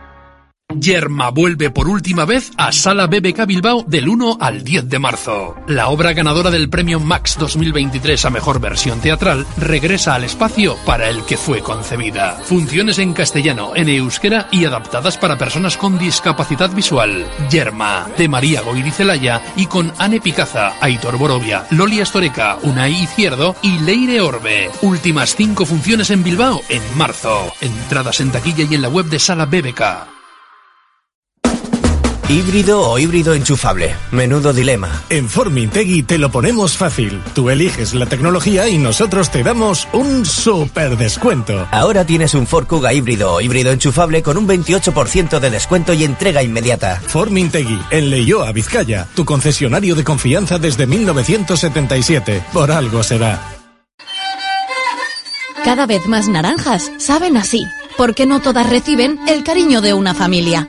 Yerma vuelve por última vez a Sala BBK Bilbao del 1 al 10 de marzo. La obra ganadora del premio Max 2023 a mejor versión teatral regresa al espacio para el que fue concebida. Funciones en castellano, en euskera y adaptadas para personas con discapacidad visual. Yerma, de María Goirizelaya y con Anne Picaza, Aitor Borovia, Loli Astoreca, Unai Izquierdo y Leire Orbe. Últimas cinco funciones en Bilbao en marzo. Entradas en taquilla y en la web de Sala BBK. ¿Híbrido o híbrido enchufable? Menudo dilema. En Formintegui te lo ponemos fácil. Tú eliges la tecnología y nosotros te damos un super descuento. Ahora tienes un Ford Kuga híbrido o híbrido enchufable con un 28% de descuento y entrega inmediata. Formintegui, en Leioa, Vizcaya, tu concesionario de confianza desde 1977. Por algo será. Cada vez más naranjas saben así, porque no todas reciben el cariño de una familia.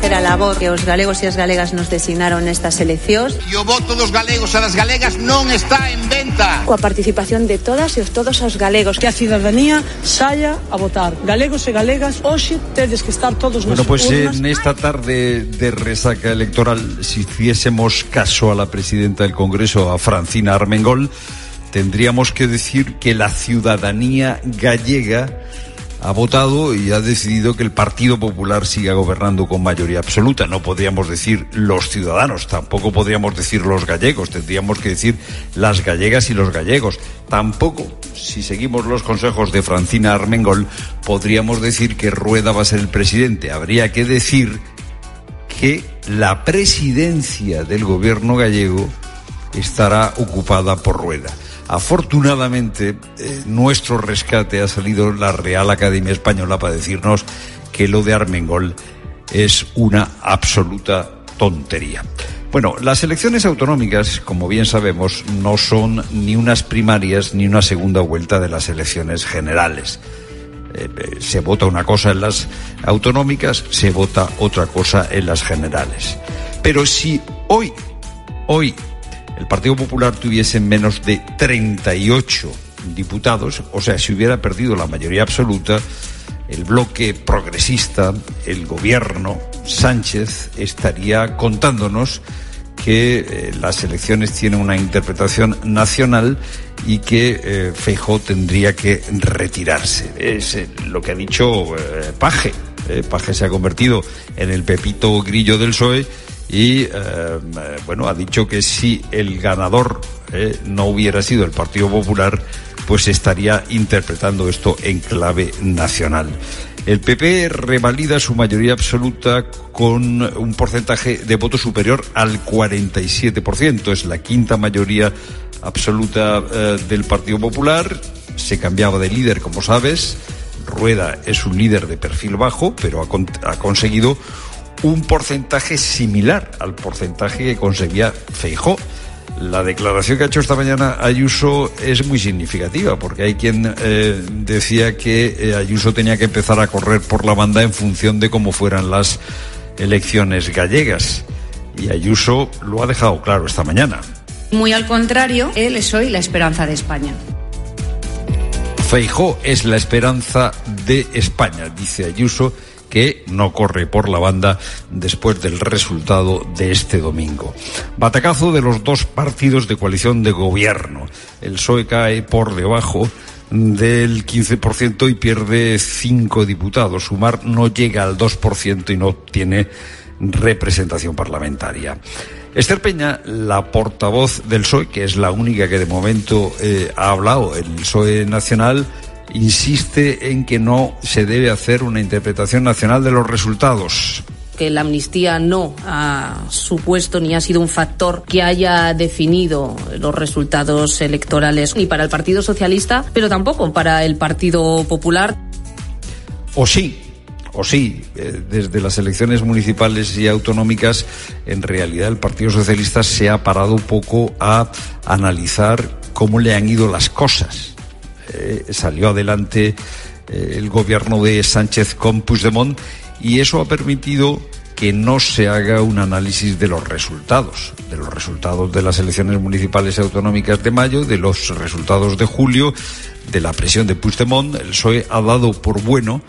A facer a labor que os galegos e as galegas nos designaron nestas eleccións. E o voto dos galegos e das galegas non está en venta. Coa participación de todas e os todos os galegos. Que a cidadanía saia a votar. Galegos e galegas, hoxe tedes que estar todos Bueno, nas pues urnas. en esta tarde de resaca electoral, si hiciésemos caso a la presidenta del Congreso, a Francina Armengol, tendríamos que decir que la ciudadanía gallega ha votado y ha decidido que el Partido Popular siga gobernando con mayoría absoluta. No podríamos decir los ciudadanos, tampoco podríamos decir los gallegos, tendríamos que decir las gallegas y los gallegos. Tampoco, si seguimos los consejos de Francina Armengol, podríamos decir que Rueda va a ser el presidente. Habría que decir que la presidencia del gobierno gallego estará ocupada por Rueda. Afortunadamente, eh, nuestro rescate ha salido la Real Academia Española para decirnos que lo de Armengol es una absoluta tontería. Bueno, las elecciones autonómicas, como bien sabemos, no son ni unas primarias ni una segunda vuelta de las elecciones generales. Eh, eh, se vota una cosa en las autonómicas, se vota otra cosa en las generales. Pero si hoy, hoy, el Partido Popular tuviese menos de 38 diputados, o sea, si hubiera perdido la mayoría absoluta, el bloque progresista, el gobierno, Sánchez, estaría contándonos que eh, las elecciones tienen una interpretación nacional y que eh, Feijóo tendría que retirarse. Es eh, lo que ha dicho eh, Paje. Paje se ha convertido en el pepito grillo del PSOE y, eh, eh, bueno, ha dicho que si el ganador eh, no hubiera sido el Partido Popular, pues estaría interpretando esto en clave nacional. El PP revalida su mayoría absoluta con un porcentaje de voto superior al 47%. Es la quinta mayoría absoluta del Partido Popular. Se cambiaba de líder, como sabes. Rueda es un líder de perfil bajo, pero ha, con- ha conseguido un porcentaje similar al porcentaje que conseguía Feijó. La declaración que ha hecho esta mañana Ayuso es muy significativa, porque hay quien eh, decía que eh, Ayuso tenía que empezar a correr por la banda en función de cómo fueran las elecciones gallegas. Y Ayuso lo ha dejado claro esta mañana. Muy al contrario, él soy la esperanza de España. Feijó es la esperanza de España, dice Ayuso, que no corre por la banda después del resultado de este domingo. Batacazo de los dos partidos de coalición de gobierno. El PSOE cae por debajo del 15% y pierde cinco diputados. Sumar no llega al 2% y no tiene representación parlamentaria. Esther Peña, la portavoz del PSOE, que es la única que de momento eh, ha hablado, el PSOE nacional, insiste en que no se debe hacer una interpretación nacional de los resultados que la amnistía no ha supuesto ni ha sido un factor que haya definido los resultados electorales ni para el Partido Socialista, pero tampoco para el Partido Popular. O sí, o sí, eh, desde las elecciones municipales y autonómicas, en realidad el Partido Socialista se ha parado un poco a analizar cómo le han ido las cosas. Eh, salió adelante eh, el gobierno de Sánchez con Puigdemont y eso ha permitido que no se haga un análisis de los resultados, de los resultados de las elecciones municipales y autonómicas de mayo, de los resultados de julio, de la presión de Puigdemont. El PSOE ha dado por bueno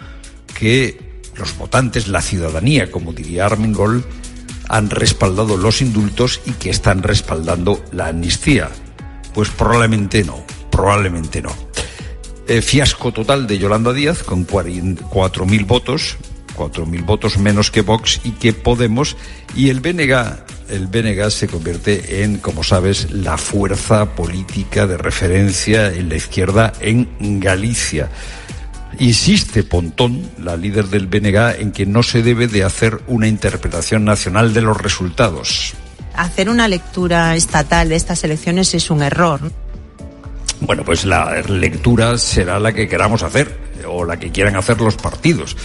que los votantes, la ciudadanía, como diría Armengol, han respaldado los indultos y que están respaldando la amnistía. Pues probablemente no, probablemente no. Eh, fiasco total de Yolanda Díaz con 4.000 votos, 4.000 votos menos que Vox y que Podemos. Y el BNG, el se convierte en, como sabes, la fuerza política de referencia en la izquierda en Galicia. Insiste Pontón, la líder del BNG, en que no se debe de hacer una interpretación nacional de los resultados. Hacer una lectura estatal de estas elecciones es un error. Bueno, pues la lectura será la que queramos hacer o la que quieran hacer los partidos.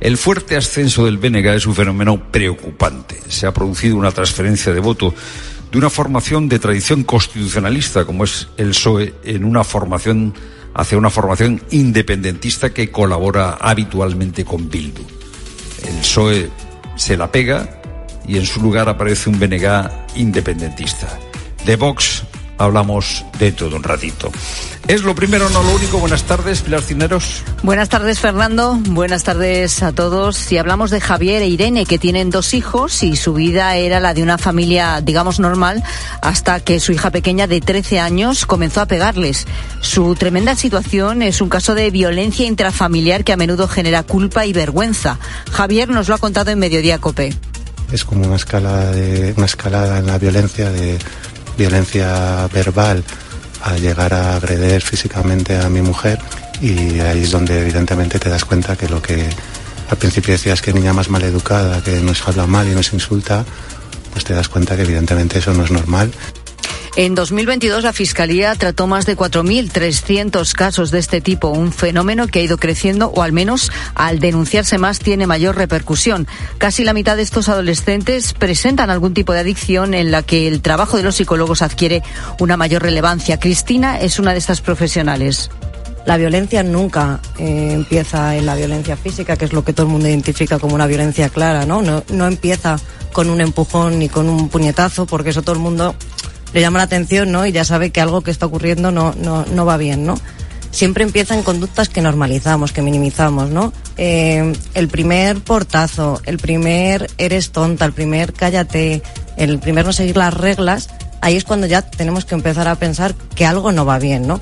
El fuerte ascenso del BNG es un fenómeno preocupante. Se ha producido una transferencia de voto de una formación de tradición constitucionalista como es el PSOE en una formación hacia una formación independentista que colabora habitualmente con Bildu. El PSOE se la pega y en su lugar aparece un BNG independentista. De Vox hablamos dentro de un ratito. Es lo primero, no lo único. Buenas tardes, Pilar Cineros. Buenas tardes, Fernando. Buenas tardes a todos. Si hablamos de Javier e Irene, que tienen dos hijos y su vida era la de una familia, digamos, normal, hasta que su hija pequeña de 13 años comenzó a pegarles. Su tremenda situación es un caso de violencia intrafamiliar que a menudo genera culpa y vergüenza. Javier nos lo ha contado en Mediodía Cope. Es como una escala de, una escalada en la violencia de violencia verbal a llegar a agredir físicamente a mi mujer y ahí es donde evidentemente te das cuenta que lo que al principio decías que niña más mal educada, que nos habla mal y nos insulta, pues te das cuenta que evidentemente eso no es normal. En 2022 la Fiscalía trató más de 4.300 casos de este tipo, un fenómeno que ha ido creciendo o al menos al denunciarse más tiene mayor repercusión. Casi la mitad de estos adolescentes presentan algún tipo de adicción en la que el trabajo de los psicólogos adquiere una mayor relevancia. Cristina es una de estas profesionales. La violencia nunca eh, empieza en la violencia física, que es lo que todo el mundo identifica como una violencia clara, ¿no? No, no empieza con un empujón ni con un puñetazo, porque eso todo el mundo le llama la atención, ¿no? Y ya sabe que algo que está ocurriendo no, no, no va bien, ¿no? Siempre empieza en conductas que normalizamos, que minimizamos, ¿no? Eh, el primer portazo, el primer eres tonta, el primer cállate, el primer no seguir las reglas, ahí es cuando ya tenemos que empezar a pensar que algo no va bien, ¿no?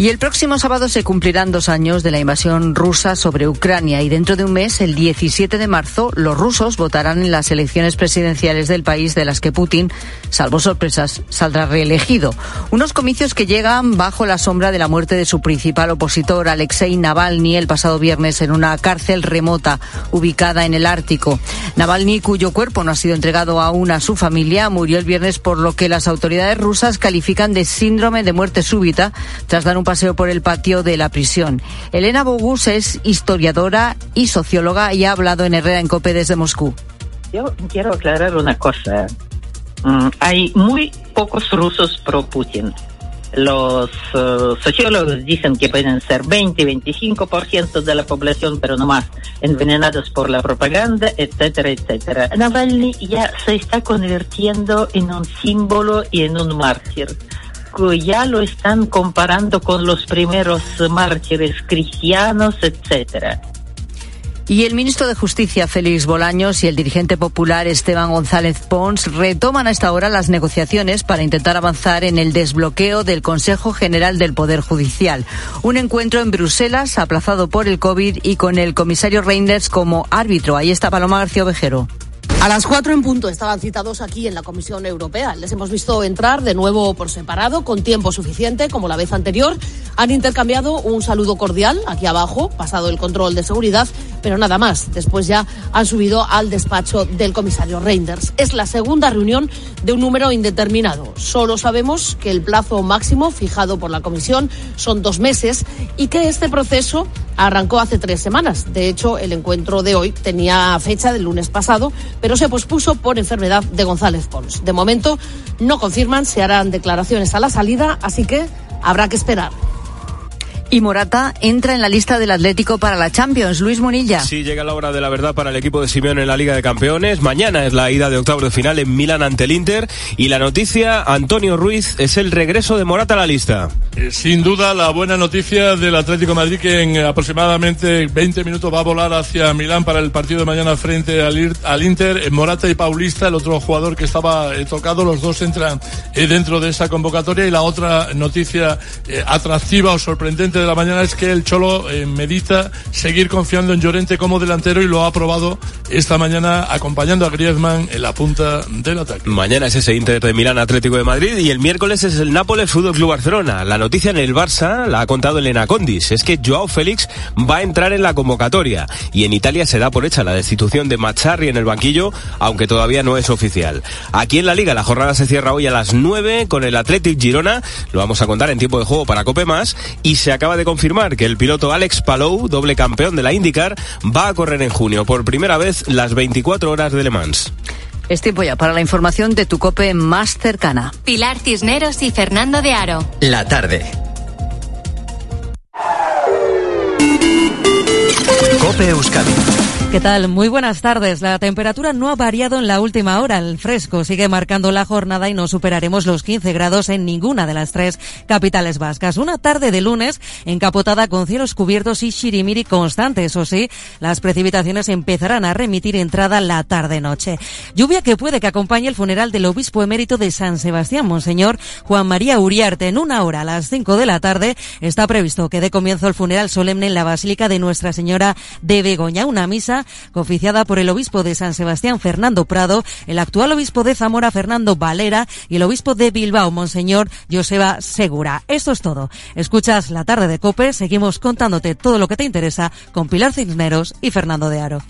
Y el próximo sábado se cumplirán dos años de la invasión rusa sobre Ucrania y dentro de un mes, el 17 de marzo, los rusos votarán en las elecciones presidenciales del país de las que Putin, salvo sorpresas, saldrá reelegido. Unos comicios que llegan bajo la sombra de la muerte de su principal opositor, Alexei Navalny, el pasado viernes en una cárcel remota ubicada en el Ártico. Navalny, cuyo cuerpo no ha sido entregado aún a su familia, murió el viernes por lo que las autoridades rusas califican de síndrome de muerte súbita tras dar un paseo por el patio de la prisión. Elena Bogus es historiadora y socióloga y ha hablado en Herrera en Cope desde Moscú. Yo quiero aclarar una cosa. Mm, hay muy pocos rusos pro Putin. Los uh, sociólogos dicen que pueden ser 20-25% de la población, pero no más, envenenados por la propaganda, etcétera, etcétera. Navalny ya se está convirtiendo en un símbolo y en un mártir ya lo están comparando con los primeros mártires cristianos, etcétera. Y el ministro de Justicia, Félix Bolaños, y el dirigente popular, Esteban González Pons, retoman a esta hora las negociaciones para intentar avanzar en el desbloqueo del Consejo General del Poder Judicial. Un encuentro en Bruselas, aplazado por el COVID y con el comisario Reinders como árbitro. Ahí está Paloma García Ovejero. A las cuatro en punto estaban citados aquí en la Comisión Europea. Les hemos visto entrar de nuevo por separado, con tiempo suficiente, como la vez anterior. Han intercambiado un saludo cordial aquí abajo, pasado el control de seguridad, pero nada más. Después ya han subido al despacho del comisario Reinders. Es la segunda reunión de un número indeterminado. Solo sabemos que el plazo máximo fijado por la Comisión son dos meses y que este proceso arrancó hace tres semanas. De hecho, el encuentro de hoy tenía fecha del lunes pasado, pero se pospuso por enfermedad de González Pons. De momento no confirman si harán declaraciones a la salida, así que habrá que esperar. Y Morata entra en la lista del Atlético para la Champions. Luis Munilla. Sí, llega la hora de la verdad para el equipo de Simeone en la Liga de Campeones. Mañana es la ida de octavos de final en Milán ante el Inter. Y la noticia, Antonio Ruiz, es el regreso de Morata a la lista. Eh, sin duda, la buena noticia del Atlético de Madrid que en aproximadamente 20 minutos va a volar hacia Milán para el partido de mañana frente al, al Inter. Eh, Morata y Paulista, el otro jugador que estaba eh, tocado, los dos entran dentro de esa convocatoria. Y la otra noticia atractiva o sorprendente de la mañana es que el Cholo eh, medita seguir confiando en Llorente como delantero y lo ha aprobado esta mañana acompañando a Griezmann en la punta del ataque. Mañana es ese Inter de Milán Atlético de Madrid y el miércoles es el Nápoles Fútbol Club Barcelona. La noticia en el Barça la ha contado Elena Condis, es que Joao Félix va a entrar en la convocatoria y en Italia se da por hecha la destitución de Macharri en el banquillo, aunque todavía no es oficial. Aquí en la Liga la jornada se cierra hoy a las 9 con el Athletic Girona, lo vamos a contar en tiempo de juego para Cope Más y se acaba de confirmar que el piloto Alex Palou, doble campeón de la IndyCar, va a correr en junio por primera vez las 24 horas de Le Mans. Es tiempo ya para la información de tu cope más cercana. Pilar Cisneros y Fernando de Aro. La tarde. Cope Euskadi. ¿Qué tal? Muy buenas tardes. La temperatura no ha variado en la última hora. El fresco sigue marcando la jornada y no superaremos los 15 grados en ninguna de las tres capitales vascas. Una tarde de lunes encapotada con cielos cubiertos y shirimiri constante. Eso sí, las precipitaciones empezarán a remitir entrada la tarde-noche. Lluvia que puede que acompañe el funeral del obispo emérito de San Sebastián, Monseñor Juan María Uriarte. En una hora, a las 5 de la tarde, está previsto que dé comienzo el funeral solemne en la Basílica de Nuestra Señora de Begoña. Una misa oficiada por el obispo de San Sebastián, Fernando Prado, el actual obispo de Zamora, Fernando Valera, y el obispo de Bilbao, Monseñor Joseba Segura. Esto es todo. Escuchas la tarde de Cope, seguimos contándote todo lo que te interesa con Pilar Cisneros y Fernando de Aro.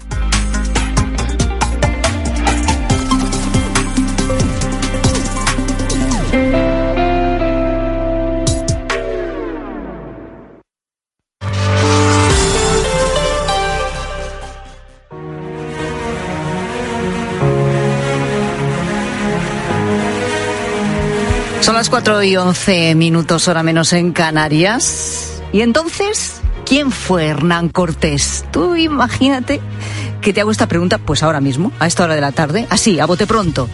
Las 4 y 11 minutos, hora menos en Canarias. Y entonces, ¿quién fue Hernán Cortés? Tú imagínate que te hago esta pregunta, pues ahora mismo, a esta hora de la tarde, así, a bote pronto.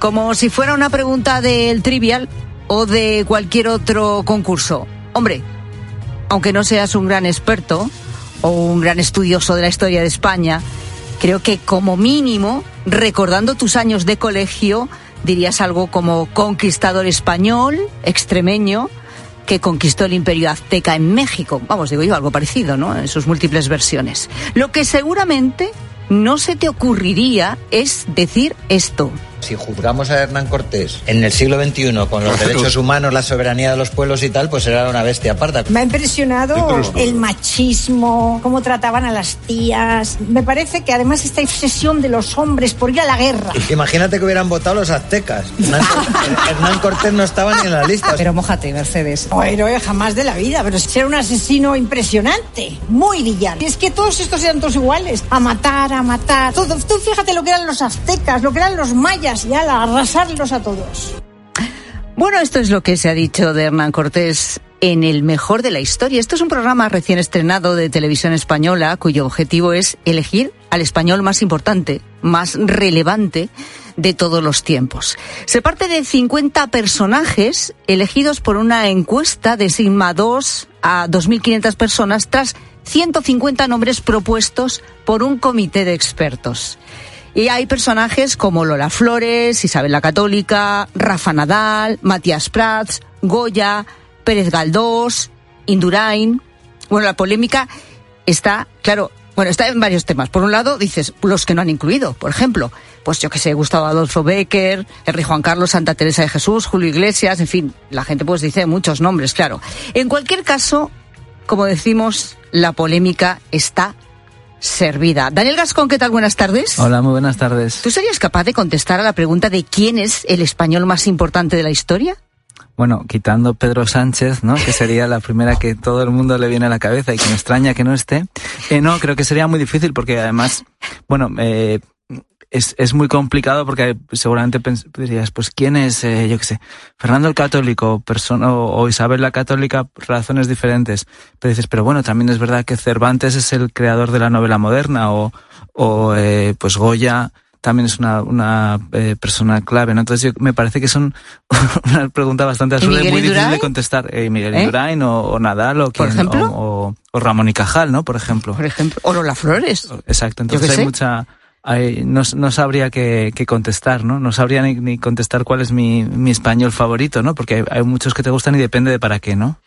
Como si fuera una pregunta del trivial o de cualquier otro concurso. Hombre, aunque no seas un gran experto o un gran estudioso de la historia de España, creo que como mínimo, recordando tus años de colegio, dirías algo como conquistador español, extremeño, que conquistó el imperio azteca en México. Vamos, digo yo, algo parecido, ¿no? En sus múltiples versiones. Lo que seguramente no se te ocurriría es decir esto. Si juzgamos a Hernán Cortés en el siglo XXI con los derechos humanos, la soberanía de los pueblos y tal, pues era una bestia aparte. Me ha impresionado el machismo, cómo trataban a las tías. Me parece que además esta obsesión de los hombres por ir a la guerra. Imagínate que hubieran votado los aztecas. Hernán, [LAUGHS] Cortés no estaba ni en la lista. Pero mojate, Mercedes. Bueno, jamás de la vida, pero era un asesino impresionante, muy villano. Y es que todos estos eran todos iguales, a matar, a matar. Todo. Tú fíjate lo que eran los aztecas, lo que eran los mayas y a arrasarlos a todos. Bueno, esto es lo que se ha dicho de Hernán Cortés en el mejor de la historia. Esto es un programa recién estrenado de televisión española cuyo objetivo es elegir al español más importante, más relevante de todos los tiempos. Se parte de 50 personajes elegidos por una encuesta de Sigma 2 a 2.500 personas tras 150 nombres propuestos por un comité de expertos. Y hay personajes como Lola Flores, Isabel la Católica, Rafa Nadal, Matías Prats, Goya, Pérez Galdós, Indurain. Bueno, la polémica está, claro, Bueno, está en varios temas. Por un lado, dices, los que no han incluido, por ejemplo, pues yo que sé, Gustavo Adolfo Becker, Henry Juan Carlos, Santa Teresa de Jesús, Julio Iglesias, en fin, la gente pues dice muchos nombres, claro. En cualquier caso, como decimos, la polémica está servida. Daniel Gascón, ¿qué tal? Buenas tardes. Hola, muy buenas tardes. ¿Tú serías capaz de contestar a la pregunta de quién es el español más importante de la historia? Bueno, quitando Pedro Sánchez, ¿no? Que sería la primera que todo el mundo le viene a la cabeza y que me extraña que no esté. Eh, no, creo que sería muy difícil porque además, bueno, eh, es, es muy complicado porque seguramente dirías, pues quién es, eh, yo qué sé, Fernando el Católico persona, o, o, Isabel la Católica, razones diferentes. Pero dices, pero bueno, también es verdad que Cervantes es el creador de la novela moderna o, o eh, pues Goya también es una, una eh, persona clave, ¿no? Entonces yo, me parece que son [LAUGHS] una pregunta bastante absurda y muy difícil de contestar. Eh, Miguel ¿Eh? Indurain o, o, Nadal o, ¿Por quien, ejemplo? o, o, Ramón y Cajal, ¿no? Por ejemplo. Por ejemplo. O Lola Flores. Exacto. Entonces hay mucha... No, no, sabría qué, qué, contestar, ¿no? No sabría ni, ni, contestar cuál es mi, mi español favorito, ¿no? Porque hay, hay, muchos que te gustan y depende de para qué, ¿no?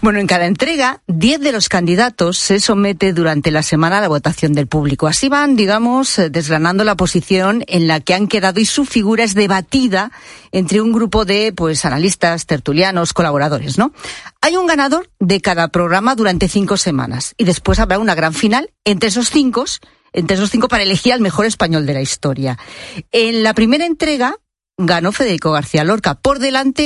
Bueno, en cada entrega, 10 de los candidatos se somete durante la semana a la votación del público. Así van, digamos, desgranando la posición en la que han quedado y su figura es debatida entre un grupo de, pues, analistas, tertulianos, colaboradores, ¿no? Hay un ganador de cada programa durante cinco semanas y después habrá una gran final entre esos cinco entre esos cinco para elegir al mejor español de la historia. En la primera entrega ganó Federico García Lorca, por delante